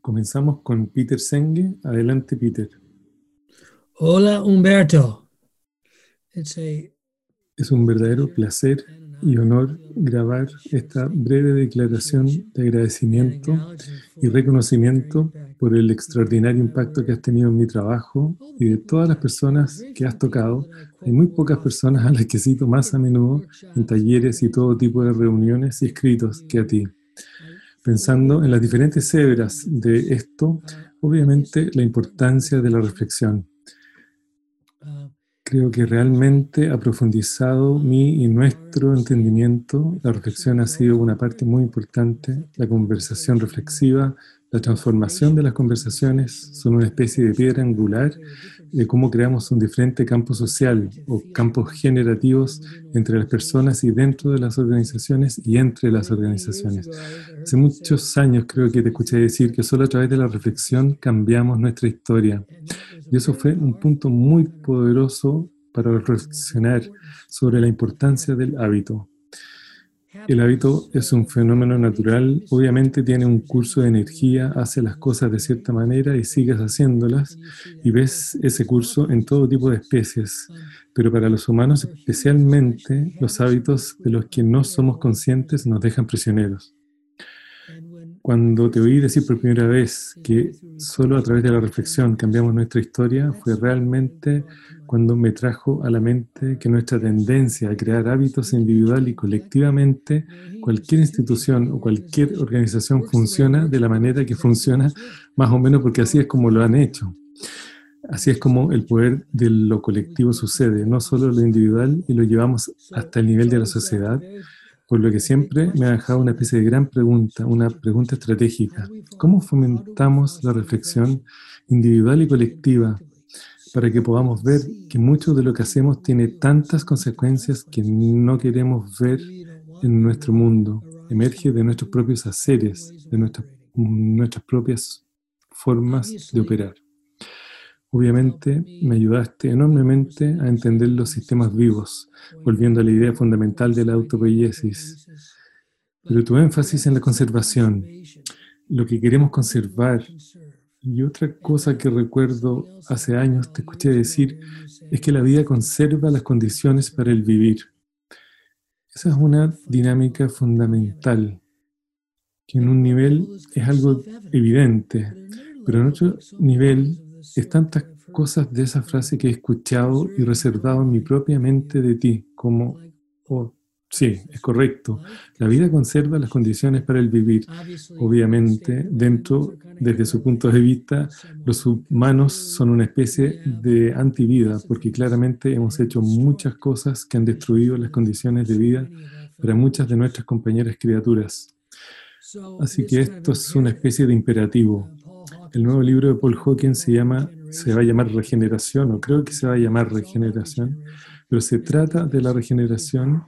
Comenzamos con Peter Senge. Adelante, Peter. Hola, Humberto. Es un verdadero placer y honor grabar esta breve declaración de agradecimiento y reconocimiento por el extraordinario impacto que has tenido en mi trabajo y de todas las personas que has tocado. Hay muy pocas personas a las que cito más a menudo en talleres y todo tipo de reuniones y escritos que a ti. Pensando en las diferentes cebras de esto, obviamente la importancia de la reflexión Creo que realmente ha profundizado mi y nuestro entendimiento. La reflexión ha sido una parte muy importante. La conversación reflexiva, la transformación de las conversaciones son una especie de piedra angular de cómo creamos un diferente campo social o campos generativos entre las personas y dentro de las organizaciones y entre las organizaciones. Hace muchos años creo que te escuché decir que solo a través de la reflexión cambiamos nuestra historia. Y eso fue un punto muy poderoso para reflexionar sobre la importancia del hábito. El hábito es un fenómeno natural, obviamente tiene un curso de energía, hace las cosas de cierta manera y sigues haciéndolas y ves ese curso en todo tipo de especies, pero para los humanos especialmente los hábitos de los que no somos conscientes nos dejan prisioneros. Cuando te oí decir por primera vez que solo a través de la reflexión cambiamos nuestra historia, fue realmente cuando me trajo a la mente que nuestra tendencia a crear hábitos individual y colectivamente, cualquier institución o cualquier organización funciona de la manera que funciona, más o menos porque así es como lo han hecho. Así es como el poder de lo colectivo sucede, no solo lo individual y lo llevamos hasta el nivel de la sociedad, por lo que siempre me ha dejado una especie de gran pregunta, una pregunta estratégica. ¿Cómo fomentamos la reflexión individual y colectiva para que podamos ver que mucho de lo que hacemos tiene tantas consecuencias que no queremos ver en nuestro mundo? Emerge de nuestros propios haceres, de nuestras, nuestras propias formas de operar. Obviamente me ayudaste enormemente a entender los sistemas vivos, volviendo a la idea fundamental de la autopoiesis. Pero tu énfasis en la conservación, lo que queremos conservar, y otra cosa que recuerdo hace años te escuché decir es que la vida conserva las condiciones para el vivir. Esa es una dinámica fundamental, que en un nivel es algo evidente, pero en otro nivel es tantas cosas de esa frase que he escuchado y reservado en mi propia mente de ti, como, oh, sí, es correcto, la vida conserva las condiciones para el vivir. Obviamente, dentro, desde su punto de vista, los humanos son una especie de antivida, porque claramente hemos hecho muchas cosas que han destruido las condiciones de vida para muchas de nuestras compañeras criaturas. Así que esto es una especie de imperativo. El nuevo libro de Paul Hawkins se llama, se va a llamar Regeneración, o creo que se va a llamar Regeneración, pero se trata de la regeneración.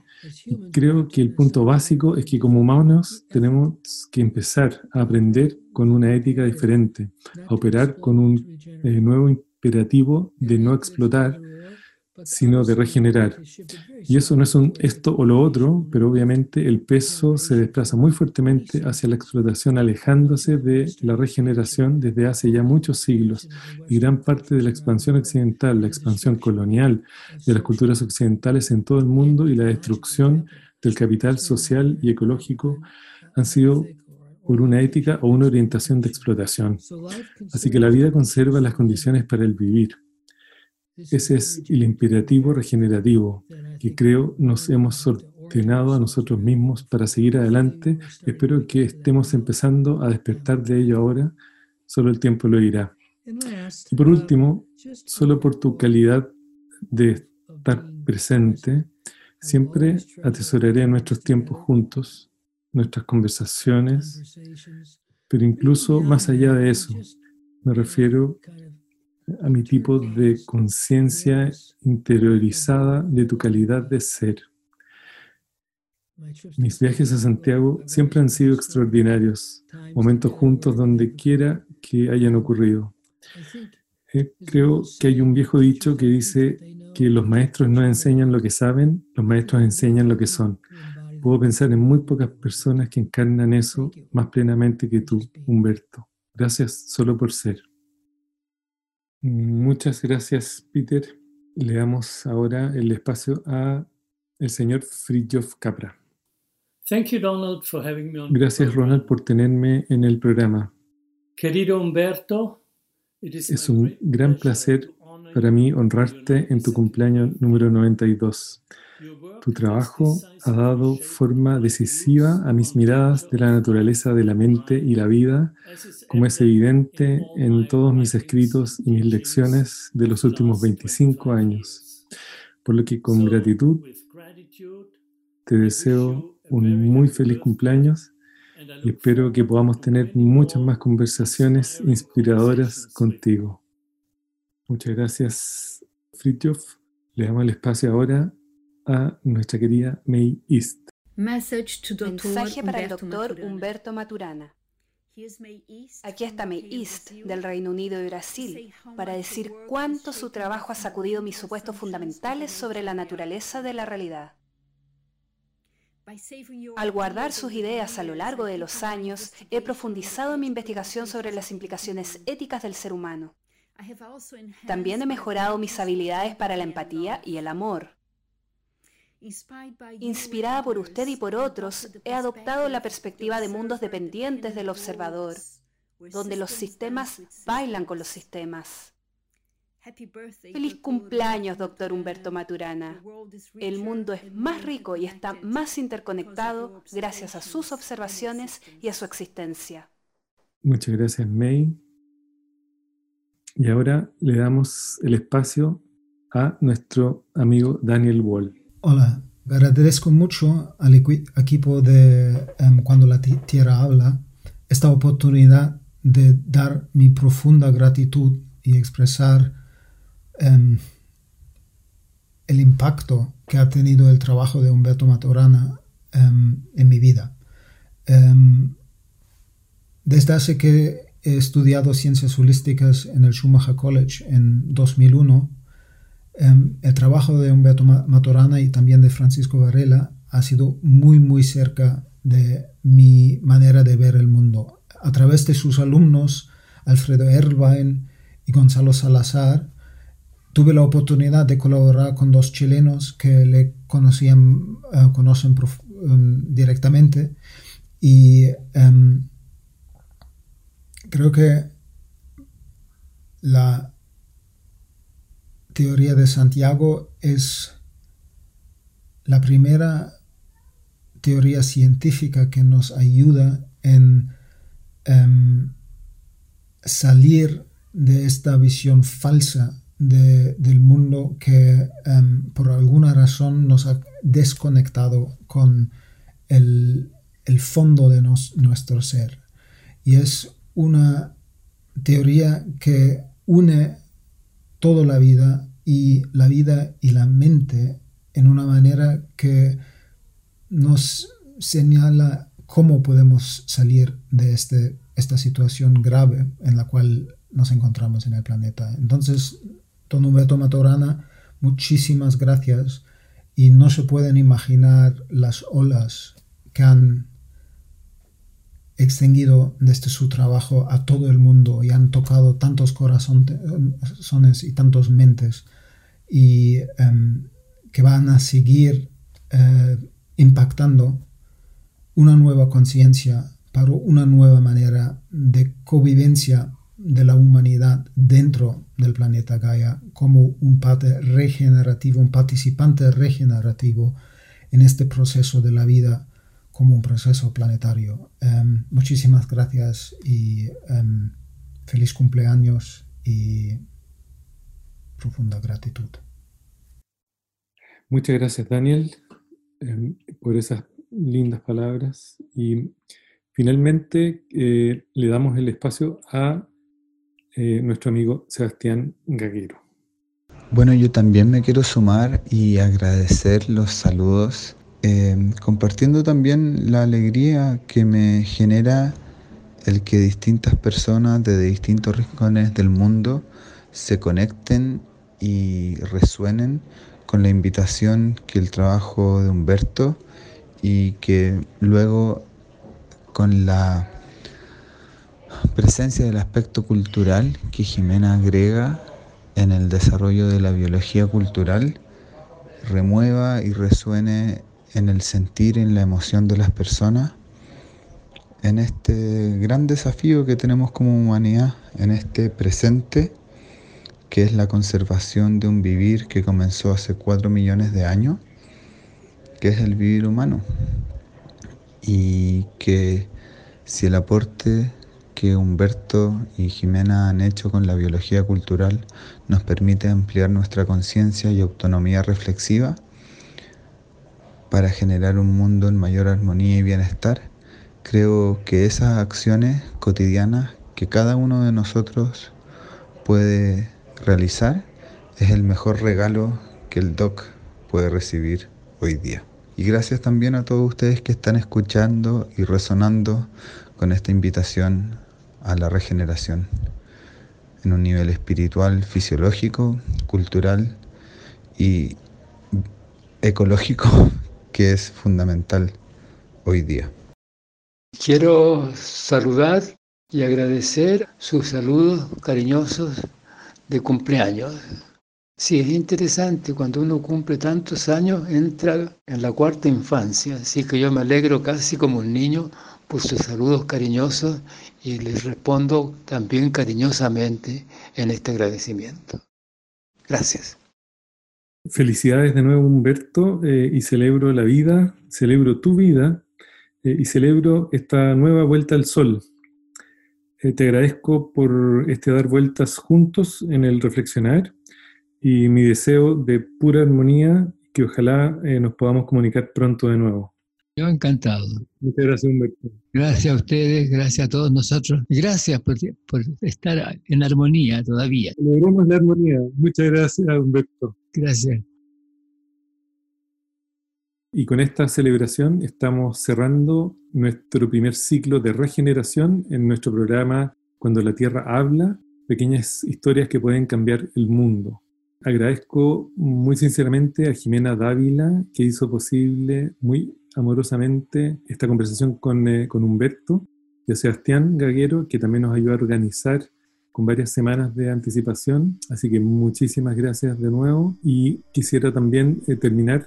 Creo que el punto básico es que como humanos tenemos que empezar a aprender con una ética diferente, a operar con un eh, nuevo imperativo de no explotar, sino de regenerar. Y eso no es un esto o lo otro, pero obviamente el peso se desplaza muy fuertemente hacia la explotación, alejándose de la regeneración desde hace ya muchos siglos. Y gran parte de la expansión occidental, la expansión colonial de las culturas occidentales en todo el mundo y la destrucción del capital social y ecológico han sido por una ética o una orientación de explotación. Así que la vida conserva las condiciones para el vivir. Ese es el imperativo regenerativo que creo nos hemos ordenado a nosotros mismos para seguir adelante. Espero que estemos empezando a despertar de ello ahora. Solo el tiempo lo dirá. Y por último, solo por tu calidad de estar presente, siempre atesoraré nuestros tiempos juntos, nuestras conversaciones, pero incluso más allá de eso, me refiero a mi tipo de conciencia interiorizada de tu calidad de ser. Mis viajes a Santiago siempre han sido extraordinarios, momentos juntos donde quiera que hayan ocurrido. Eh, creo que hay un viejo dicho que dice que los maestros no enseñan lo que saben, los maestros enseñan lo que son. Puedo pensar en muy pocas personas que encarnan eso más plenamente que tú, Humberto. Gracias solo por ser. Muchas gracias, Peter. Le damos ahora el espacio a el señor Fridtjof Capra. Gracias, Ronald, por tenerme en el programa. Querido Humberto, es un gran placer para mí honrarte en tu cumpleaños número 92. Tu trabajo ha dado forma decisiva a mis miradas de la naturaleza de la mente y la vida, como es evidente en todos mis escritos y mis lecciones de los últimos 25 años. Por lo que con gratitud te deseo un muy feliz cumpleaños y espero que podamos tener muchas más conversaciones inspiradoras contigo. Muchas gracias, Fritjof. Le damos el espacio ahora a nuestra querida May East. Mensaje para el doctor Humberto Maturana. Aquí está May East del Reino Unido y Brasil para decir cuánto su trabajo ha sacudido mis supuestos fundamentales sobre la naturaleza de la realidad. Al guardar sus ideas a lo largo de los años, he profundizado en mi investigación sobre las implicaciones éticas del ser humano. También he mejorado mis habilidades para la empatía y el amor. Inspirada por usted y por otros, he adoptado la perspectiva de mundos dependientes del observador, donde los sistemas bailan con los sistemas. Feliz cumpleaños, doctor Humberto Maturana. El mundo es más rico y está más interconectado gracias a sus observaciones y a su existencia. Muchas gracias, May. Y ahora le damos el espacio a nuestro amigo Daniel Wall. Hola, agradezco mucho al equipo de em, Cuando la Tierra habla esta oportunidad de dar mi profunda gratitud y expresar em, el impacto que ha tenido el trabajo de Humberto Maturana em, en mi vida. desde hace que he estudiado ciencias holísticas en el Schumacher College en 2001, em, el trabajo de Humberto Maturana y también de Francisco Varela ha sido muy, muy cerca de mi manera de ver el mundo. A través de sus alumnos, Alfredo Erlwein y Gonzalo Salazar, tuve la oportunidad de colaborar con dos chilenos que le conocían, eh, conocen em, directamente y em, creo que la teoría de Santiago es la primera teoría científica que nos ayuda en em, salir de esta visión falsa del mundo que em, por alguna razón nos ha desconectado con el, fondo de nuestro ser. Y es una teoría que une toda la vida y la vida y la mente en una manera que nos señala cómo podemos salir de este, esta situación grave en la cual nos encontramos en el planeta. Entonces, Don Humberto Maturana, muchísimas gracias y no se pueden imaginar las olas que han extendido desde su trabajo a todo el mundo y han tocado tantos corazones y tantos mentes y em, que van a seguir eh, impactando una nueva conciencia para una nueva manera de convivencia de la humanidad dentro del planeta Gaia como un parte regenerativo, un participante regenerativo en este proceso de la vida como un proceso planetario. Em, muchísimas gracias y em, feliz cumpleaños y profunda gratitud. Muchas gracias Daniel em, por esas lindas palabras y finalmente eh, le damos el espacio a eh, nuestro amigo Sebastián Gaguero. Bueno, yo también me quiero sumar y agradecer los saludos, eh, compartiendo también la alegría que me genera el que distintas personas de distintos rincones del mundo se conecten y resuenen con la invitación que el trabajo de Humberto y que luego con la presencia del aspecto cultural que Jimena agrega en el desarrollo de la biología cultural remueva y resuene en el sentir, en la emoción de las personas, en este gran desafío que tenemos como humanidad, en este presente, que es la conservación de un vivir que comenzó hace cuatro millones de años, que es el vivir humano, y que si el aporte que Humberto y Jimena han hecho con la biología cultural nos permite ampliar nuestra conciencia y autonomía reflexiva para generar un mundo en mayor armonía y bienestar. Creo que esas acciones cotidianas que cada uno de nosotros puede realizar es el mejor regalo que el DOC puede recibir hoy día. Y gracias también a todos ustedes que están escuchando y resonando con esta invitación a la regeneración en un nivel espiritual, fisiológico, cultural y ecológico que es fundamental hoy día. Quiero saludar y agradecer sus saludos cariñosos de cumpleaños. Sí, es interesante, cuando uno cumple tantos años entra en la cuarta infancia, así que yo me alegro casi como un niño por sus saludos cariñosos y les respondo también cariñosamente en este agradecimiento. Gracias. Felicidades de nuevo Humberto eh, y celebro la vida, celebro tu vida eh, y celebro esta nueva vuelta al sol. Eh, te agradezco por este dar vueltas juntos en el reflexionar y mi deseo de pura armonía que ojalá nos podamos comunicar pronto de nuevo. Yo encantado. Muchas gracias, Humberto. Gracias a ustedes, gracias a todos nosotros. Gracias por, estar en armonía todavía. Logramos la armonía. Muchas gracias, Humberto. Gracias. Y con esta celebración estamos cerrando nuestro primer ciclo de regeneración en nuestro programa Cuando la Tierra habla, pequeñas historias que pueden cambiar el mundo. Agradezco muy sinceramente a Jimena Dávila que hizo posible muy amorosamente esta conversación con, eh, con Humberto y a Sebastián Gaguero que también nos ayudó a organizar con varias semanas de anticipación. Así que muchísimas gracias de nuevo y quisiera también eh, terminar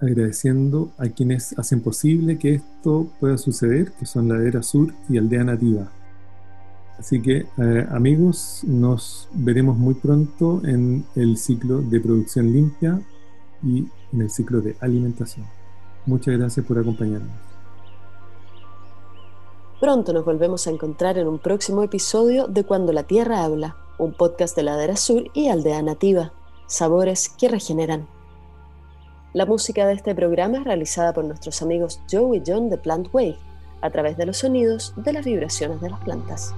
agradeciendo a quienes hacen posible que esto pueda suceder, que son la Era Sur y Aldea Nativa. Así que eh, amigos, nos veremos muy pronto en el ciclo de producción limpia y en el ciclo de alimentación. Muchas gracias por acompañarnos. Pronto nos volvemos a encontrar en un próximo episodio de Cuando la Tierra habla, un podcast de Ladera Sur y Aldea Nativa, sabores que regeneran. La música de este programa es realizada por nuestros amigos Joe y John de Plant Wave, a través de los sonidos de las vibraciones de las plantas.